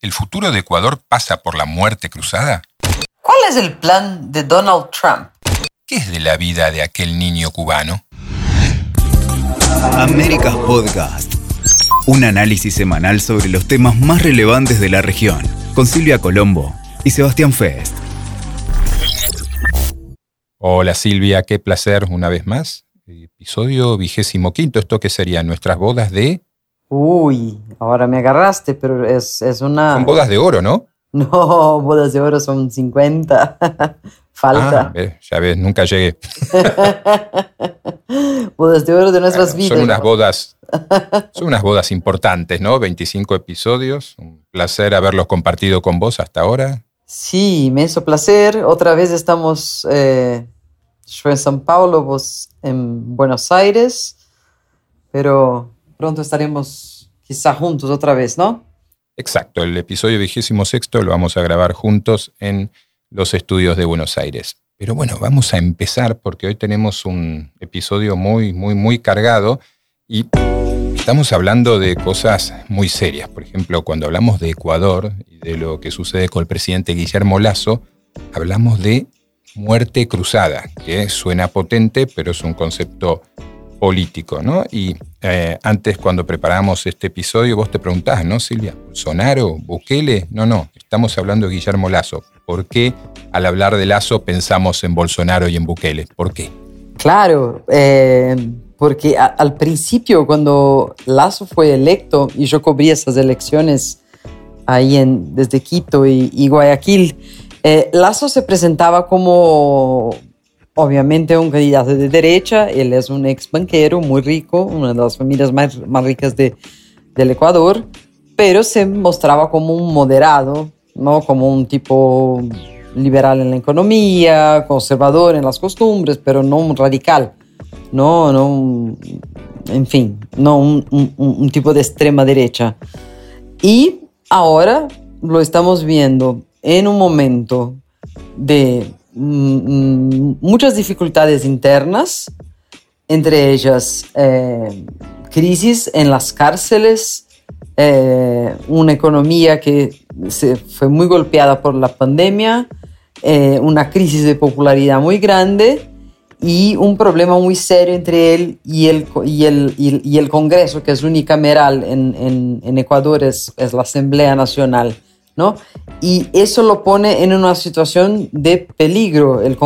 ¿El futuro de Ecuador pasa por la muerte cruzada? ¿Cuál es el plan de Donald Trump? ¿Qué es de la vida de aquel niño cubano? Américas Podcast. Un análisis semanal sobre los temas más relevantes de la región, con Silvia Colombo y Sebastián Fest. Hola Silvia, qué placer una vez más. Episodio vigésimo quinto, esto que sería nuestras bodas de... Uy, ahora me agarraste, pero es, es una... Son bodas de oro, ¿no? No, bodas de oro son 50. Falta. Ah, ya ves, nunca llegué. bodas de oro de nuestras vidas. Son unas bodas, son unas bodas importantes, ¿no? 25 episodios. Un placer haberlos compartido con vos hasta ahora. Sí, me hizo placer. Otra vez estamos eh, yo en San Paulo, vos en Buenos Aires, pero pronto estaremos quizá juntos otra vez, ¿no? Exacto, el episodio vigésimo sexto lo vamos a grabar juntos en los estudios de Buenos Aires. Pero bueno, vamos a empezar porque hoy tenemos un episodio muy, muy, muy cargado y estamos hablando de cosas muy serias. Por ejemplo, cuando hablamos de Ecuador y de lo que sucede con el presidente Guillermo Lazo, hablamos de muerte cruzada, que suena potente, pero es un concepto político, ¿no? Y eh, antes, cuando preparamos este episodio, vos te preguntás, ¿no, Silvia? ¿Bolsonaro? ¿Bukele? No, no, estamos hablando de Guillermo Lazo. ¿Por qué al hablar de Lazo pensamos en Bolsonaro y en Bukele? ¿Por qué? Claro, eh, porque al principio, cuando Lazo fue electo y yo cubrí esas elecciones ahí en, desde Quito y, Guayaquil, eh, Lazo se presentaba como obviamente un candidato de derecha, él es un ex banquero muy rico, una de las familias más, más ricas de, del Ecuador, pero se mostraba como un moderado, ¿no? como un tipo liberal en la economía, conservador en las costumbres, pero no un radical, no, no en fin, no un, tipo de extrema derecha. Y ahora lo estamos viendo en un momento de muchas dificultades internas, entre ellas eh, crisis en las cárceles, eh, una economía que se fue muy golpeada por la pandemia, eh, una crisis de popularidad muy grande y un problema muy serio entre él y el, y el, y el Congreso, que es unicameral en, en, en Ecuador, es, es la Asamblea Nacional. ¿No? Y eso lo pone en una situación de peligro. El,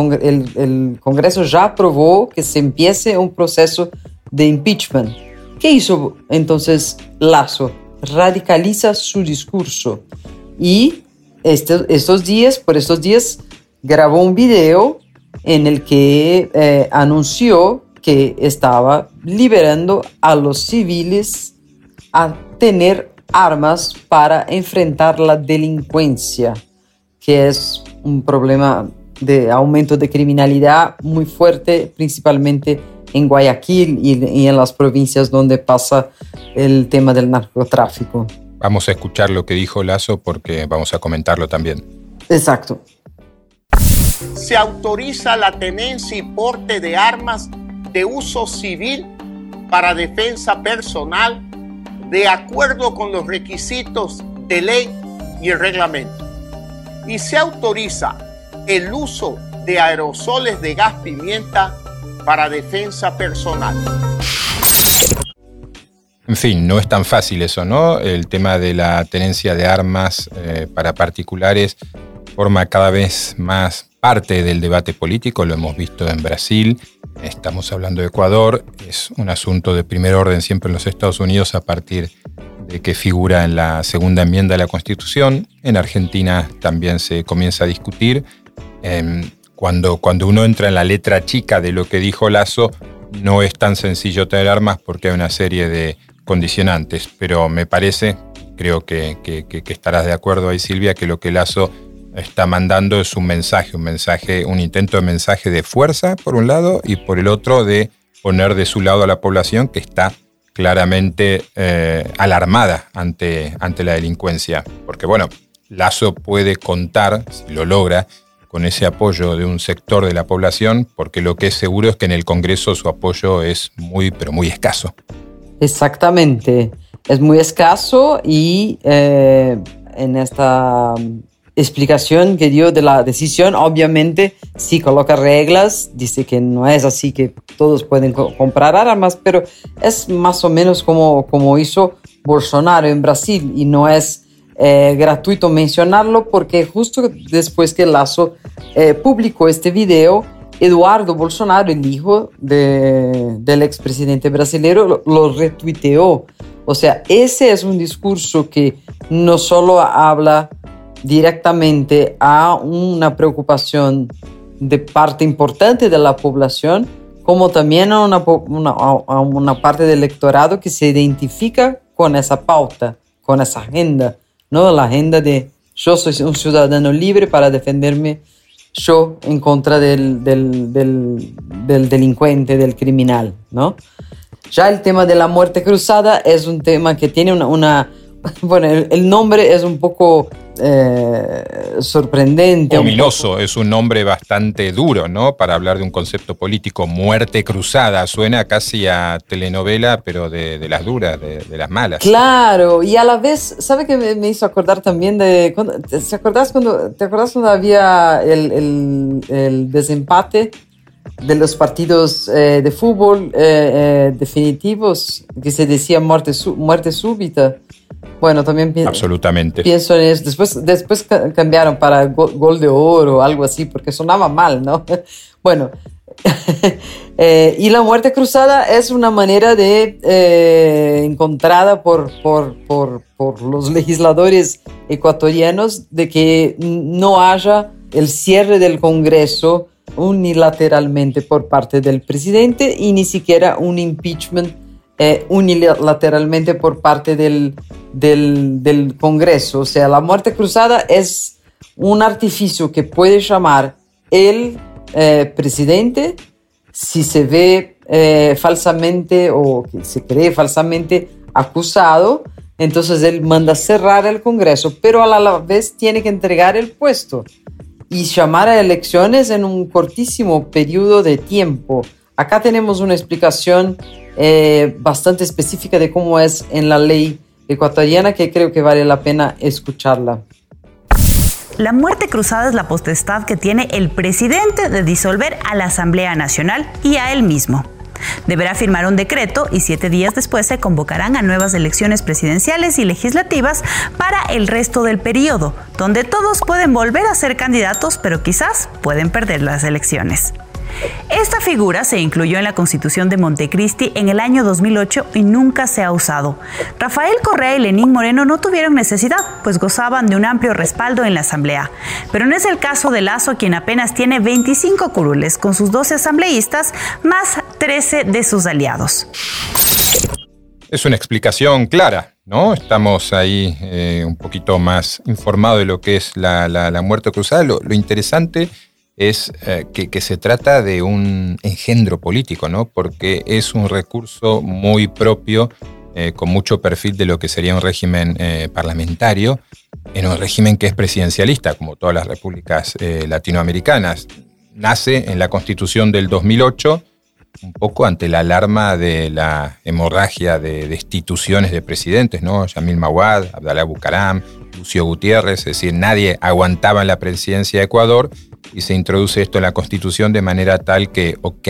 Congreso ya aprobó que se empiece un proceso de impeachment. ¿Qué hizo entonces Lazo? Radicaliza su discurso y este, estos días, por estos días, grabó un video en el que eh, anunció que estaba liberando a los civiles a tener armas para enfrentar la delincuencia, que es un problema de aumento de criminalidad muy fuerte, principalmente en Guayaquil y, en las provincias donde pasa el tema del narcotráfico. Vamos a escuchar lo que dijo Lazo porque vamos a comentarlo también. Exacto. Se autoriza la tenencia y porte de armas de uso civil para defensa personal de acuerdo con los requisitos de ley y el reglamento. Y se autoriza el uso de aerosoles de gas pimienta para defensa personal. En fin, no es tan fácil eso, ¿no? El tema de la tenencia de armas eh, para particulares forma cada vez más parte del debate político, lo hemos visto en Brasil, estamos hablando de Ecuador, es un asunto de primer orden siempre en los Estados Unidos a partir de que figura en la segunda enmienda de la Constitución, en Argentina también se comienza a discutir. Em, cuando, cuando uno entra en la letra chica de lo que dijo Lazo, no es tan sencillo tener armas porque hay una serie de condicionantes, pero me parece, creo que, que estarás de acuerdo ahí Silvia, que lo que Lazo está mandando es un mensaje, un mensaje, un intento de mensaje de fuerza por un lado y por el otro de poner de su lado a la población que está claramente eh, alarmada ante, ante la delincuencia. Porque bueno, Lazo puede contar, si lo logra, con ese apoyo de un sector de la población, porque lo que es seguro es que en el Congreso su apoyo es muy, pero muy escaso. Exactamente, es muy escaso y eh, en esta explicación que dio de la decisión. Obviamente, sí coloca reglas, dice que no es así que todos pueden comprar armas, pero es más o menos como, como hizo Bolsonaro en Brasil y no es eh, gratuito mencionarlo porque justo después que Lazo eh, publicó este video, Eduardo Bolsonaro, el hijo de, del expresidente brasileño, lo, lo retuiteó. O sea, ese es un discurso que no solo habla directamente a una preocupación de parte importante de la población, como también a una, parte del electorado que se identifica con esa pauta, con esa agenda, ¿no? La agenda de yo soy un ciudadano libre para defenderme yo en contra del, del, del, del delincuente, del criminal, ¿no? Ya el tema de la muerte cruzada es un tema que tiene una, una bueno, el, nombre es un poco eh, sorprendente. Ominoso, es un nombre bastante duro, ¿no? Para hablar de un concepto político, muerte cruzada, suena casi a telenovela, pero de, las duras, de, las malas. Claro, y a la vez, ¿sabe qué me, hizo acordar también de, ¿te acordás cuando, ¿te acordás cuando había el, el, desempate? de los partidos eh, de fútbol eh, definitivos que se decía muerte, muerte súbita. Bueno, también Absolutamente. pienso en eso. Después, después cambiaron para gol, de oro o algo así, porque sonaba mal, ¿no? bueno, eh, y la muerte cruzada es una manera de eh, encontrada por, por, por, por, los legisladores ecuatorianos de que no haya el cierre del Congreso unilateralmente por parte del presidente y ni siquiera un impeachment eh, unilateralmente por parte del, del, Congreso. O sea, la muerte cruzada es un artificio que puede llamar el eh, presidente si se ve eh, falsamente o se cree falsamente acusado, entonces él manda cerrar el Congreso, pero a la vez tiene que entregar el puesto y llamar a elecciones en un cortísimo periodo de tiempo. Acá tenemos una explicación eh, bastante específica de cómo es en la ley ecuatoriana que creo que vale la pena escucharla. La muerte cruzada es la potestad que tiene el presidente de disolver a la Asamblea Nacional y a él mismo. Deberá firmar un decreto y siete días después se convocarán a nuevas elecciones presidenciales y legislativas para el resto del periodo, donde todos pueden volver a ser candidatos, pero quizás pueden perder las elecciones. Esta figura se incluyó en la Constitución de Montecristi en el año 2008 y nunca se ha usado. Rafael Correa y Lenín Moreno no tuvieron necesidad, pues gozaban de un amplio respaldo en la Asamblea. Pero no es el caso de Lazo, quien apenas tiene 25 curules con sus 12 asambleístas, más 13 de sus aliados. Es una explicación clara, ¿no? Estamos ahí eh, un poquito más informados de lo que es la, muerte cruzada. Lo, lo interesante es eh, que, se trata de un engendro político, ¿no? Porque es un recurso muy propio, eh, con mucho perfil de lo que sería un régimen eh, parlamentario, en un régimen que es presidencialista, como todas las repúblicas latinoamericanas. Nace en la constitución del 2008, un poco ante la alarma de la hemorragia de destituciones de presidentes, ¿no? Yamil Mawad, Abdalá Bucaram, Lucio Gutiérrez, es decir, nadie aguantaba en la presidencia de Ecuador y se introduce esto en la Constitución de manera tal que, ok,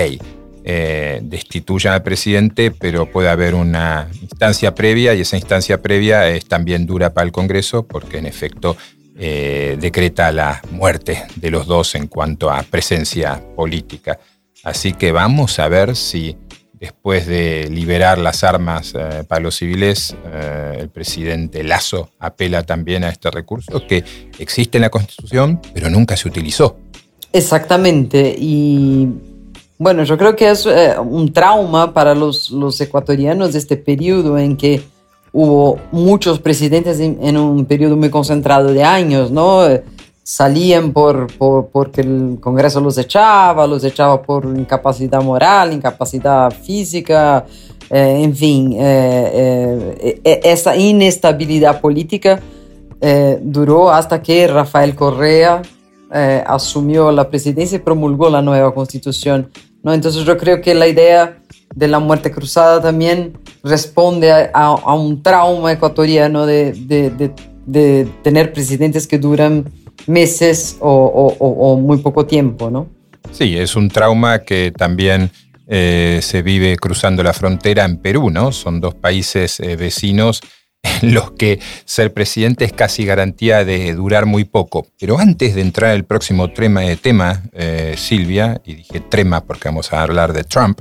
eh, destituyan al presidente, pero puede haber una instancia previa y esa instancia previa es también dura para el Congreso porque en efecto eh, decreta la muerte de los dos en cuanto a presencia política. Así que vamos a ver si después de liberar las armas eh, para los civiles, eh, el presidente Lazo apela también a este recurso que existe en la Constitución, pero nunca se utilizó. Exactamente. Y bueno, yo creo que es eh, un trauma para los, los, ecuatorianos de este periodo en que hubo muchos presidentes en, en un periodo muy concentrado de años, ¿no? salían por, por, porque el Congreso los echaba, los echaba por incapacidad moral, incapacidad física, eh, en fin, eh, eh, esa inestabilidad política duró hasta que Rafael Correa asumió la presidencia y promulgó la nueva constitución. ¿no? Entonces yo creo que la idea de la muerte cruzada también responde a, a un trauma ecuatoriano de, de, de de tener presidentes que duran meses o, muy poco tiempo, ¿no? Sí, es un trauma que también eh, se vive cruzando la frontera en Perú, ¿no? Son dos países eh, vecinos en los que ser presidente es casi garantía de durar muy poco. Pero antes de entrar al próximo tema, tema eh, Silvia, y dije trema porque vamos a hablar de Trump,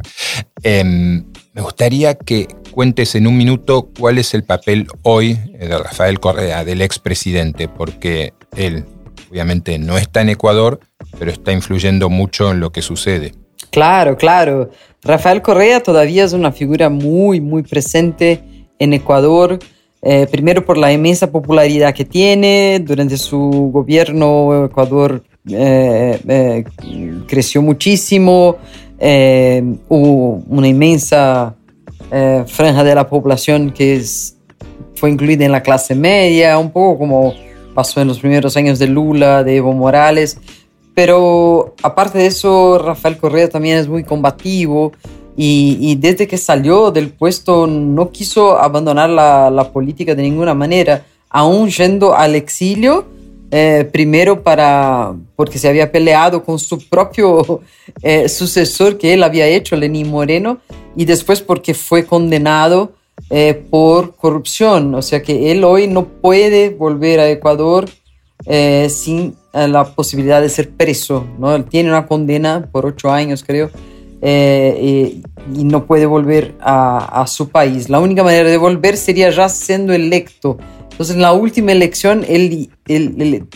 em, me gustaría que cuentes en un minuto cuál es el papel hoy de Rafael Correa, del expresidente, porque él obviamente no está en Ecuador, pero está influyendo mucho en lo que sucede. Claro, claro. Rafael Correa todavía es una figura muy, muy presente en Ecuador. Eh, primero por la inmensa popularidad que tiene. Durante su gobierno Ecuador eh, eh, creció muchísimo. hubo una inmensa franja de la población que fue incluida en la clase media, un poco como pasó en los primeros años de Lula, de Evo Morales. Pero aparte de eso, Rafael Correa también es muy combativo y, desde que salió del puesto no quiso abandonar la, política de ninguna manera, aún yendo al exilio, eh, primero para, porque se había peleado con su propio eh, sucesor que él había hecho, Lenín Moreno, y después porque fue condenado eh, por corrupción. O sea que él hoy no puede volver a Ecuador sin la posibilidad de ser preso. ¿no? Él tiene una condena por ocho años, creo eh, y, no puede volver a, su país. La única manera de volver sería ya siendo electo. Entonces, en la última elección, él,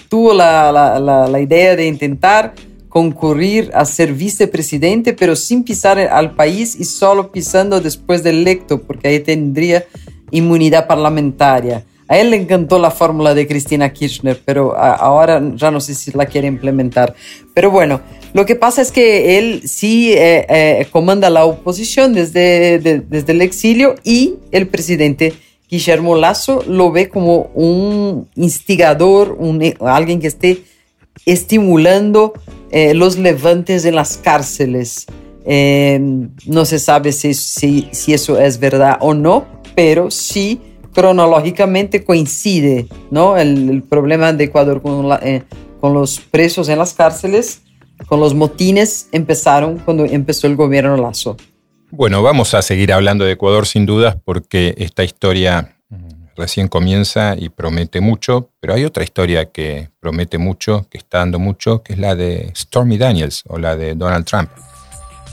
tuvo la, idea de intentar concurrir a ser vicepresidente, pero sin pisar al país y solo pisando después del electo, porque ahí tendría inmunidad parlamentaria. A él le encantó la fórmula de Cristina Kirchner, pero ahora ya no sé si la quiere implementar. Pero bueno, lo que pasa es que él sí eh, eh, comanda la oposición desde, desde el exilio y el presidente Guillermo Lazo lo ve como un instigador, un, alguien que esté estimulando eh, los levantes en las cárceles. no se sabe si, si eso es verdad o no, pero sí cronológicamente coincide, ¿no? El, problema de Ecuador eh, con, los presos en las cárceles, con los motines, empezaron cuando empezó el gobierno Lazo. Bueno, vamos a seguir hablando de Ecuador sin dudas porque esta historia mm, recién comienza y promete mucho, pero hay otra historia que promete mucho, que está dando mucho, que es la de Stormy Daniels o la de Donald Trump.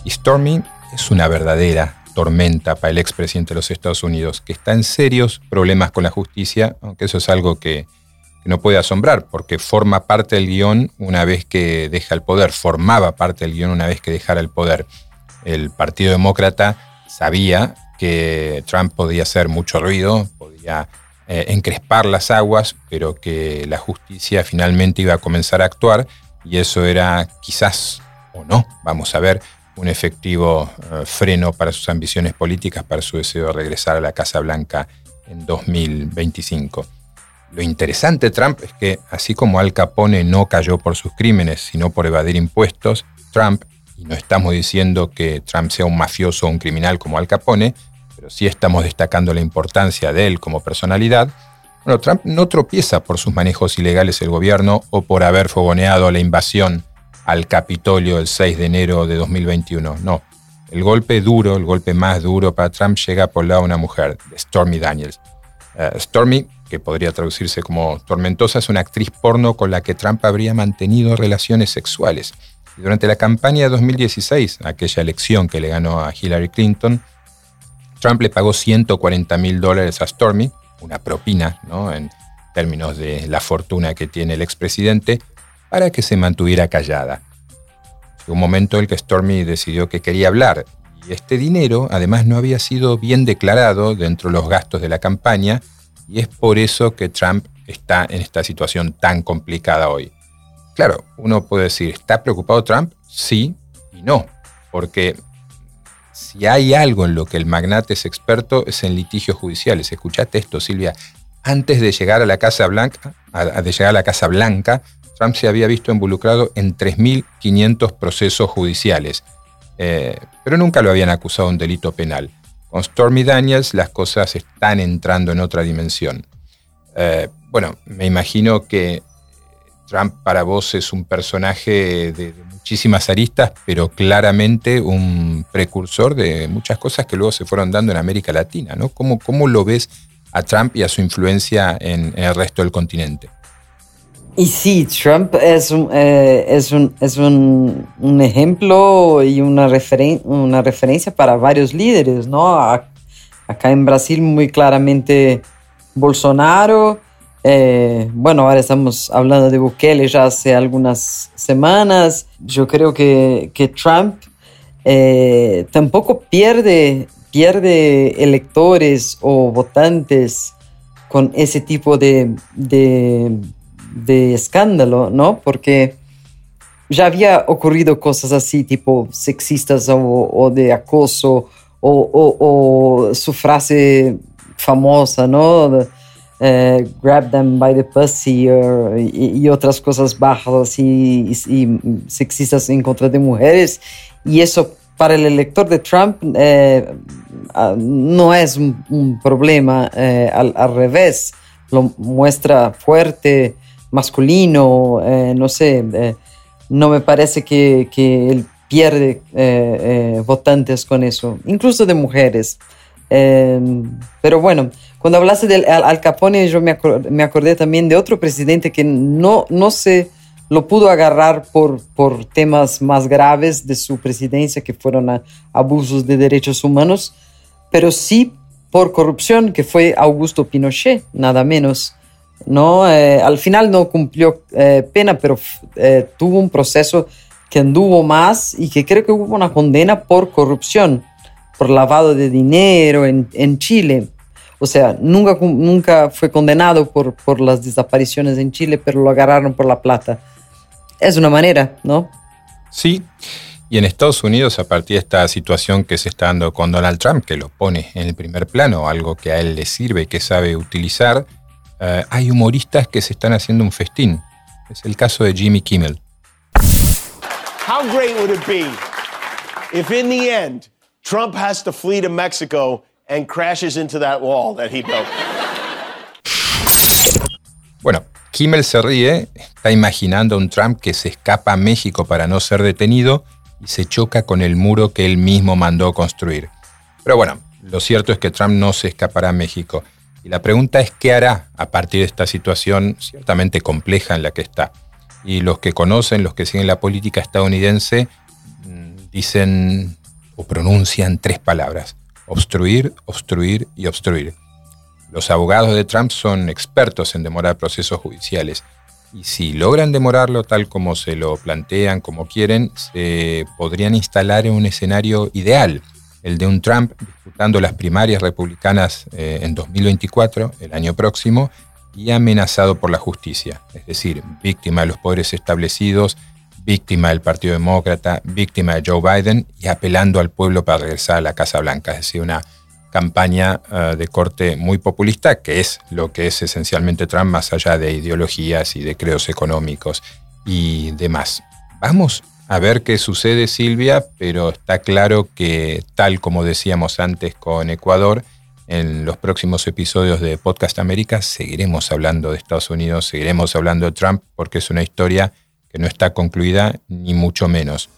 Y Stormy es una verdadera tormenta para el expresidente de los Estados Unidos, que está en serios problemas con la justicia, aunque eso es algo que, no puede asombrar, porque forma parte del guion una vez que deja el poder, formaba parte del guion una vez que dejara el poder. El Partido Demócrata sabía que Trump podía hacer mucho ruido, podía eh, encrespar las aguas, pero que la justicia finalmente iba a comenzar a actuar y eso era quizás o no, vamos a ver, un efectivo eh, freno para sus ambiciones políticas, para su deseo de regresar a la Casa Blanca en 2025. Lo interesante de Trump es que, así como Al Capone no cayó por sus crímenes, sino por evadir impuestos, Trump, y no estamos diciendo que Trump sea un mafioso o un criminal como Al Capone, pero sí estamos destacando la importancia de él como personalidad, bueno, Trump no tropieza por sus manejos ilegales del gobierno o por haber fogoneado la invasión al Capitolio el 6 de enero de 2021. No, el golpe duro, el golpe más duro para Trump llega por lado una mujer, Stormy Daniels. Eh, Stormy, que podría traducirse como tormentosa, es una actriz porno con la que Trump habría mantenido relaciones sexuales. Y durante la campaña de 2016, aquella elección que le ganó a Hillary Clinton, Trump le pagó 140 mil dólares a Stormy, una propina ¿no? en términos de la fortuna que tiene el expresidente, para que se mantuviera callada. Llegó un momento en el que Stormy decidió que quería hablar, y este dinero además no había sido bien declarado dentro de los gastos de la campaña, y es por eso que Trump está en esta situación tan complicada hoy. Claro, uno puede decir, ¿está preocupado Trump? Sí y no, porque si hay algo en lo que el magnate es experto es en litigios judiciales. Escuchate esto, Silvia. Antes de llegar a la Casa Blanca, de llegar a la Casa Blanca, Trump se había visto involucrado en 3.500 procesos judiciales, eh, pero nunca lo habían acusado de un delito penal. Con Stormy Daniels las cosas están entrando en otra dimensión. Eh, bueno, me imagino que Trump para vos es un personaje de, muchísimas aristas, pero claramente un precursor de muchas cosas que luego se fueron dando en América Latina, ¿no? ¿Cómo, cómo lo ves a Trump y a su influencia en, el resto del continente? Y sí, Trump es un, eh, es un, es un, un ejemplo y una, una referencia para varios líderes, ¿no? acá en Brasil muy claramente Bolsonaro, eh, bueno, ahora estamos hablando de Bukele ya hace algunas semanas. Yo creo que, que Trump eh, tampoco pierde, pierde electores o votantes con ese tipo de, de, de escándalo, ¿no? Porque ya había ocurrido cosas así, tipo sexistas o, o de acoso, o, o, o, su frase famosa, ¿no? Eh, grab them by the pussy y, otras cosas bajas y, sexistas en contra de mujeres. Y eso para el elector de Trump eh, ah, no es un, problema, eh, al, revés, lo muestra fuerte, masculino, no sé, no me parece que, que él pierde votantes con eso, incluso de mujeres. pero bueno, cuando hablaste del Al Capone, yo me, acordé, también de otro presidente que no, no se lo pudo agarrar por, por temas más graves de su presidencia, que fueron abusos de derechos humanos, pero sí por corrupción, que fue Augusto Pinochet, nada menos. ¿No? Eh, al final no cumplió eh, pena, pero eh, tuvo un proceso que anduvo más y que creo que hubo una condena por corrupción, por lavado de dinero en, en Chile. O sea, nunca, nunca fue condenado por, por las desapariciones en Chile, pero lo agarraron por la plata. Es una manera, ¿no? Sí. Y en Estados Unidos, a partir de esta situación que se está dando con Donald Trump, que lo pone en el primer plano, algo que a él le sirve y que sabe utilizar, eh, hay humoristas que se están haciendo un festín. Es el caso de Jimmy Kimmel. How great would it be if in the end Trump has to flee to Mexico and crashes into that wall that he built. Bueno, Kimmel se ríe, está imaginando a un Trump que se escapa a México para no ser detenido y se choca con el muro que él mismo mandó construir. Pero bueno, lo cierto es que Trump no se escapará a México. Y la pregunta es qué hará a partir de esta situación ciertamente compleja en la que está. Y los que conocen, los que siguen la política estadounidense, mm, dicen o pronuncian tres palabras obstruir, obstruir y obstruir. Los abogados de Trump son expertos en demorar procesos judiciales y si logran demorarlo tal como se lo plantean, como quieren, se podrían instalar en un escenario ideal, el de un Trump disputando las primarias republicanas eh, en 2024, el año próximo, y amenazado por la justicia, es decir, víctima de los poderes establecidos, víctima del Partido Demócrata, víctima de Joe Biden y apelando al pueblo para regresar a la Casa Blanca. Es decir, una campaña eh, de corte muy populista, que es lo que es esencialmente Trump, más allá de ideologías y de creos económicos y demás. Vamos a ver qué sucede, Silvia, pero está claro que, tal como decíamos antes con Ecuador, en los próximos episodios de Podcast América seguiremos hablando de Estados Unidos, seguiremos hablando de Trump, porque es una historia que no está concluida, ni mucho menos.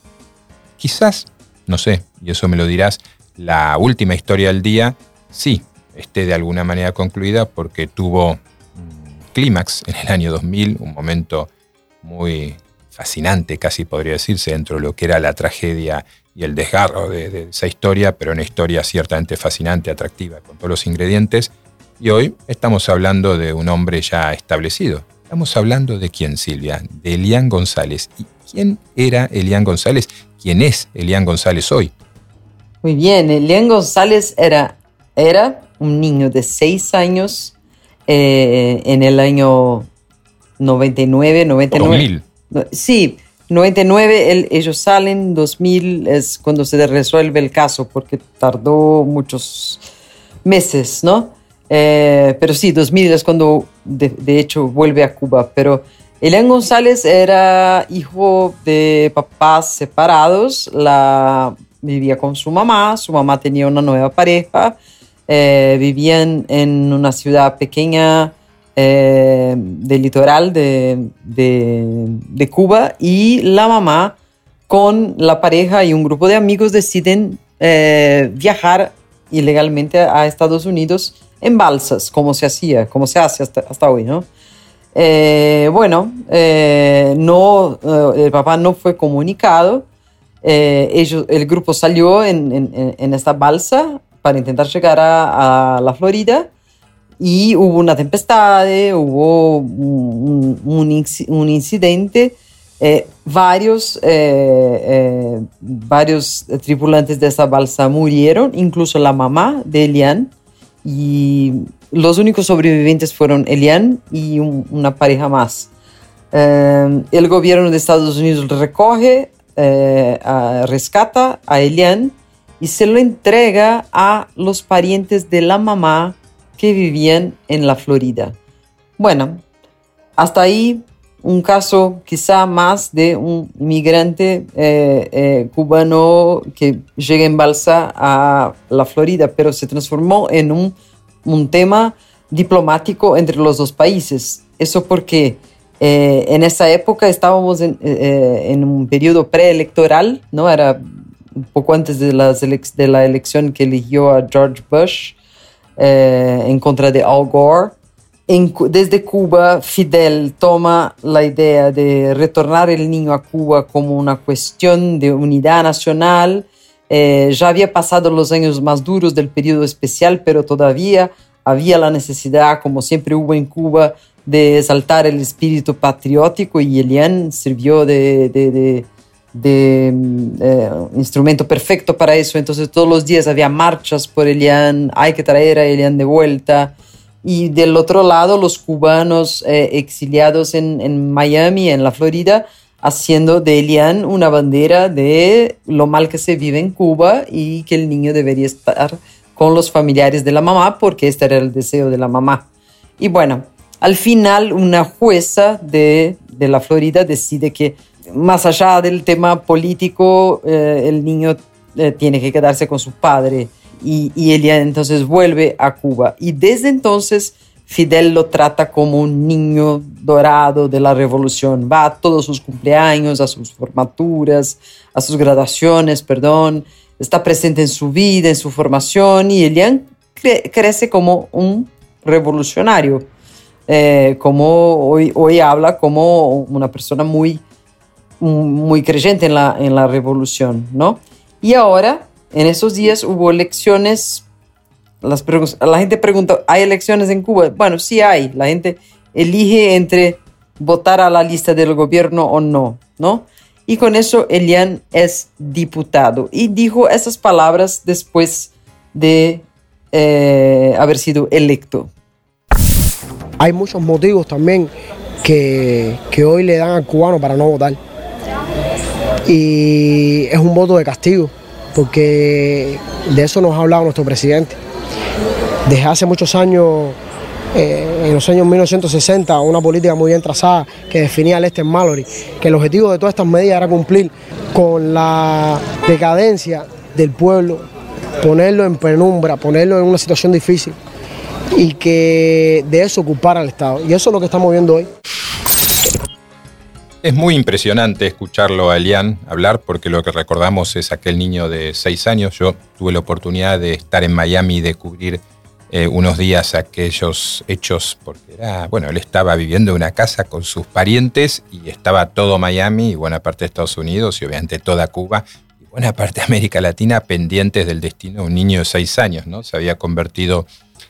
Quizás, no sé, y eso me lo dirás, la última historia del día sí esté de alguna manera concluida porque tuvo clímax en el año 2000, un momento muy fascinante, casi podría decirse, dentro de lo que era la tragedia y el desgarro de, de, esa historia, pero una historia ciertamente fascinante, atractiva, con todos los ingredientes. Y hoy estamos hablando de un hombre ya establecido, Estamos hablando de quién, Silvia, de Elian González. ¿Y quién era Elian González? ¿Quién es Elian González hoy? Muy bien, Elian González era, era un niño de seis años eh, en el año 99, 99. 2000. Sí, 99, ellos salen, 2000 es cuando se resuelve el caso, porque tardó muchos meses, ¿no? Eh, pero sí, 2000 es cuando de, hecho vuelve a Cuba. Pero Elian González era hijo de papás separados. La, vivía con su mamá. Su mamá tenía una nueva pareja. Eh, vivían en una ciudad pequeña eh, del litoral de, de, Cuba y la mamá con la pareja y un grupo de amigos deciden eh, viajar ilegalmente a Estados Unidos en balsas, como se hacía, como se hace hasta, hoy, ¿no? Eh, bueno, no, el papá no fue comunicado. ellos, el grupo salió en, en, en, esta balsa para intentar llegar a, a la Florida y hubo una tempestad, hubo un, un, incidente. Eh, varios, eh, eh, varios tripulantes de esa balsa murieron, incluso la mamá de Elian. Y los únicos sobrevivientes fueron Elian y una pareja más. el gobierno de Estados Unidos recoge, rescata a Elian y se lo entrega a los parientes de la mamá que vivían en la Florida. Bueno, hasta ahí un caso quizá más de un inmigrante eh, eh, cubano que llega en balsa a la Florida, pero se transformó en un, un tema diplomático entre los dos países. Eso porque eh, en esa época estábamos en, en, un periodo preelectoral, ¿no? Era un poco antes de, las de la elección que eligió a George Bush eh, en contra de Al Gore. desde Cuba, Fidel toma la idea de retornar el niño a Cuba como una cuestión de unidad nacional. Eh, ya había pasado los años más duros del periodo especial, pero todavía había la necesidad, como siempre hubo en Cuba, de exaltar el espíritu patriótico y Elian sirvió de de eh, instrumento perfecto para eso. Entonces todos los días había marchas por Elian, hay que traer a Elian de vuelta. Y del otro lado, los cubanos eh, exiliados en, en, Miami, en la Florida, haciendo de Elian una bandera de lo mal que se vive en Cuba y que el niño debería estar con los familiares de la mamá porque este era el deseo de la mamá. Y bueno, al final una jueza de, de la Florida decide que más allá del tema político, eh, el niño eh, tiene que quedarse con su padre y, y entonces vuelve a Cuba. Y desde entonces Fidel lo trata como un niño dorado de la revolución. Va a todos sus cumpleaños, a sus formaturas, a sus graduaciones, perdón. Está presente en su vida, en su formación y Elian crece como un revolucionario. Eh, como hoy, hoy habla como una persona muy muy creyente en la, en la revolución, ¿no? Y ahora, en esos días hubo elecciones, las la gente pregunta, ¿hay elecciones en Cuba? Bueno, sí hay, la gente elige entre votar a la lista del gobierno o no, ¿no? Y con eso Elian es diputado y dijo esas palabras después de eh, haber sido electo. Hay muchos motivos también que, que hoy le dan al cubano para no votar y es un voto de castigo, porque de eso nos ha hablado nuestro presidente. Desde hace muchos años, eh, en los años 1960, una política muy bien trazada que definía el en Mallory, que el objetivo de todas estas medidas era cumplir con la decadencia del pueblo, ponerlo en penumbra, ponerlo en una situación difícil y que de eso ocupara el Estado. Y eso es lo que estamos viendo hoy. Es muy impresionante escucharlo a Elian hablar porque lo que recordamos es aquel niño de seis años. Yo tuve la oportunidad de estar en Miami y de cubrir eh, unos días aquellos hechos porque era, bueno, él estaba viviendo en una casa con sus parientes y estaba todo Miami y buena parte de Estados Unidos y obviamente toda Cuba y buena parte de América Latina pendientes del destino de un niño de seis años, ¿no? Se había convertido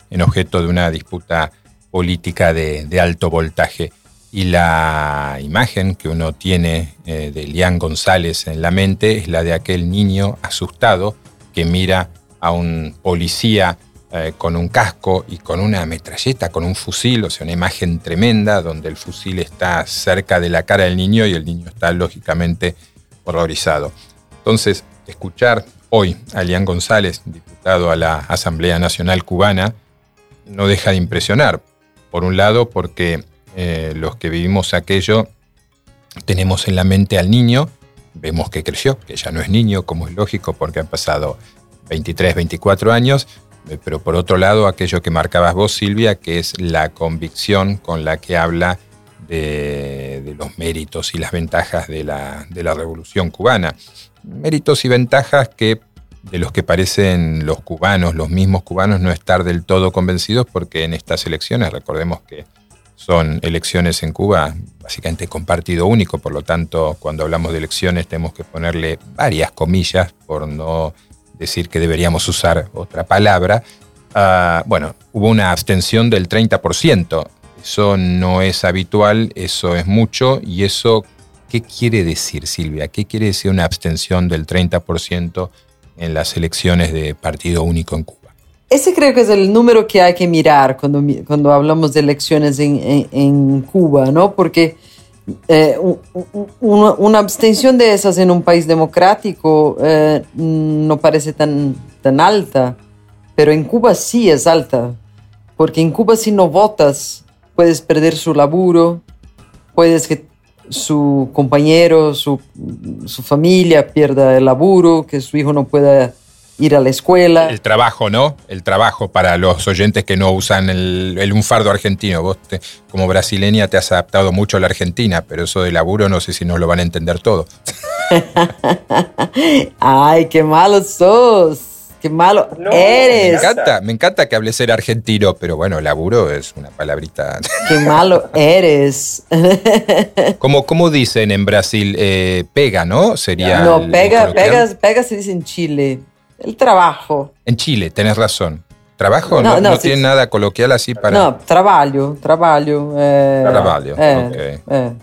en objeto de una disputa política de alto voltaje y la imagen que uno tiene eh, de Lian González en la mente es la de aquel niño asustado que mira a un policía eh, con un casco y con una metralleta, con un fusil, o sea, una imagen tremenda donde el fusil está cerca de la cara del niño y el niño está lógicamente horrorizado. Entonces, escuchar hoy a Lian González, diputado a la Asamblea Nacional Cubana, no deja de impresionar. Por un lado, porque eh, los que vivimos aquello, tenemos en la mente al niño, vemos que creció, que ya no es niño, como es lógico, porque han pasado 23, 24 años, Eh, pero por otro lado, aquello que marcabas vos, Silvia, que es la convicción con la que habla de, los méritos y las ventajas de la, de la revolución cubana. Méritos y ventajas que de los que parecen los cubanos, los mismos cubanos, no estar del todo convencidos porque en estas elecciones, recordemos que son elecciones en Cuba básicamente con partido único, por lo tanto, cuando hablamos de elecciones tenemos que ponerle varias comillas por no decir que deberíamos usar otra palabra. Ah, bueno, hubo una abstención del 30%. Eso no es habitual, eso es mucho. ¿Y eso qué quiere decir, Silvia? ¿Qué quiere decir una abstención del 30% en las elecciones de partido único en Cuba? Ese creo que es el número que hay que mirar cuando, cuando hablamos de elecciones en, en, Cuba, ¿no? Porque eh, una, abstención de esas en un país democrático eh, no parece tan, tan alta, pero en Cuba sí es alta, porque en Cuba si no votas puedes perder su laburo, puedes que su compañero, su, su familia pierda el laburo, que su hijo no pueda ir a la escuela. El trabajo, ¿no? El trabajo para los oyentes que no usan el, el unfardo argentino. Vos como brasileña te has adaptado mucho a la Argentina, pero eso de laburo no sé si no lo van a entender todo. Ay, qué malo sos. Qué malo eres. Me encanta, me encanta que hables ser argentino, pero bueno, laburo es una palabrita. Qué malo eres. como, como dicen en Brasil, eh, pega, ¿no? Sería. No, pega, pega, pega se dice en Chile. El trabajo. En Chile, tenés razón. ¿Trabajo? No, no, tiene nada coloquial así para. No, trabajo, trabajo. Eh, trabajo, eh, eh.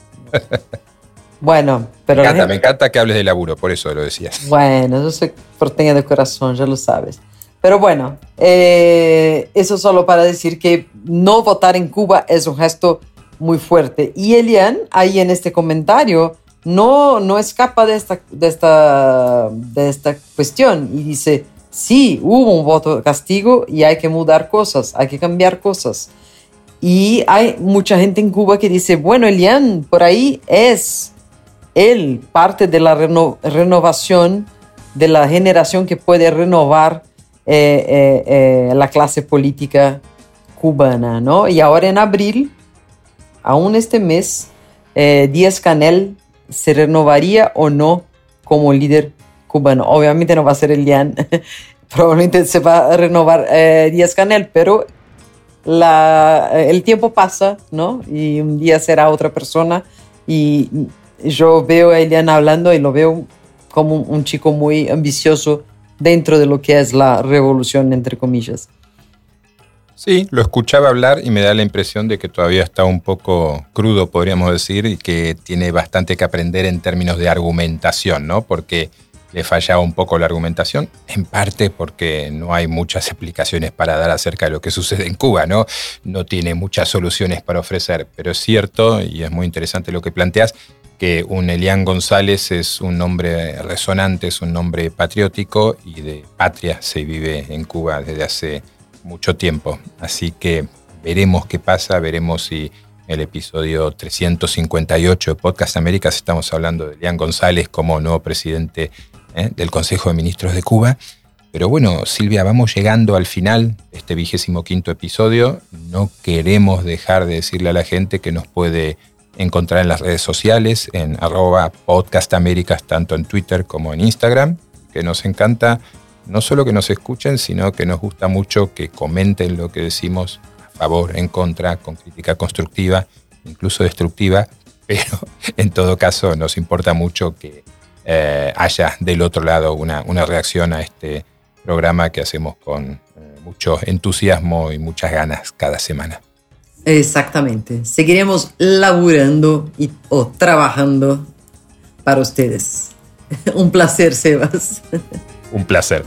Bueno, pero. Me encanta, me encanta que hables de laburo, por eso lo decías. Bueno, yo soy porteña de corazón, ya lo sabes. Pero bueno, eh, eso solo para decir que no votar en Cuba es un gesto muy fuerte. Y Elian, ahí en este comentario, no, no escapa de esta, de, esta, de esta cuestión y dice, sí, hubo un voto castigo y hay que mudar cosas, hay que cambiar cosas. Y hay mucha gente en Cuba que dice, bueno, Elian, por ahí es él parte de la renovación, de la generación que puede renovar eh, eh, eh, la clase política cubana, ¿no? Y ahora en abril, aún este mes, Díaz Canel se renovaría o no como líder cubano. Obviamente no va a ser el Lian, probablemente se va a renovar eh, Díaz Canel, pero la, el tiempo pasa, ¿no? Y un día será otra persona y yo veo a Elian hablando y lo veo como un chico muy ambicioso dentro de lo que es la revolución, entre comillas. Sí, lo escuchaba hablar y me da la impresión de que todavía está un poco crudo, podríamos decir, y que tiene bastante que aprender en términos de argumentación, ¿no? Porque le fallaba un poco la argumentación, en parte porque no hay muchas explicaciones para dar acerca de lo que sucede en Cuba, ¿no? No tiene muchas soluciones para ofrecer, pero es cierto, y es muy interesante lo que planteas, que un Elian González es un nombre resonante, es un nombre patriótico y de patria se vive en Cuba desde hace mucho tiempo. Así que veremos qué pasa, veremos si el episodio 358 de Podcast Américas estamos hablando de Leán González como nuevo presidente ¿eh? del Consejo de Ministros de Cuba. Pero bueno, Silvia, vamos llegando al final de este vigésimo quinto episodio. No queremos dejar de decirle a la gente que nos puede encontrar en las redes sociales, en arroba podcastaméricas, tanto en Twitter como en Instagram, que nos encanta no solo que nos escuchen, sino que nos gusta mucho que comenten lo que decimos a favor, en contra, con crítica constructiva, incluso destructiva, pero en todo caso nos importa mucho que eh, haya del otro lado una, reacción a este programa que hacemos con eh, mucho entusiasmo y muchas ganas cada semana. Exactamente. Seguiremos laburando y, o trabajando para ustedes. Un placer, Sebas. un placer.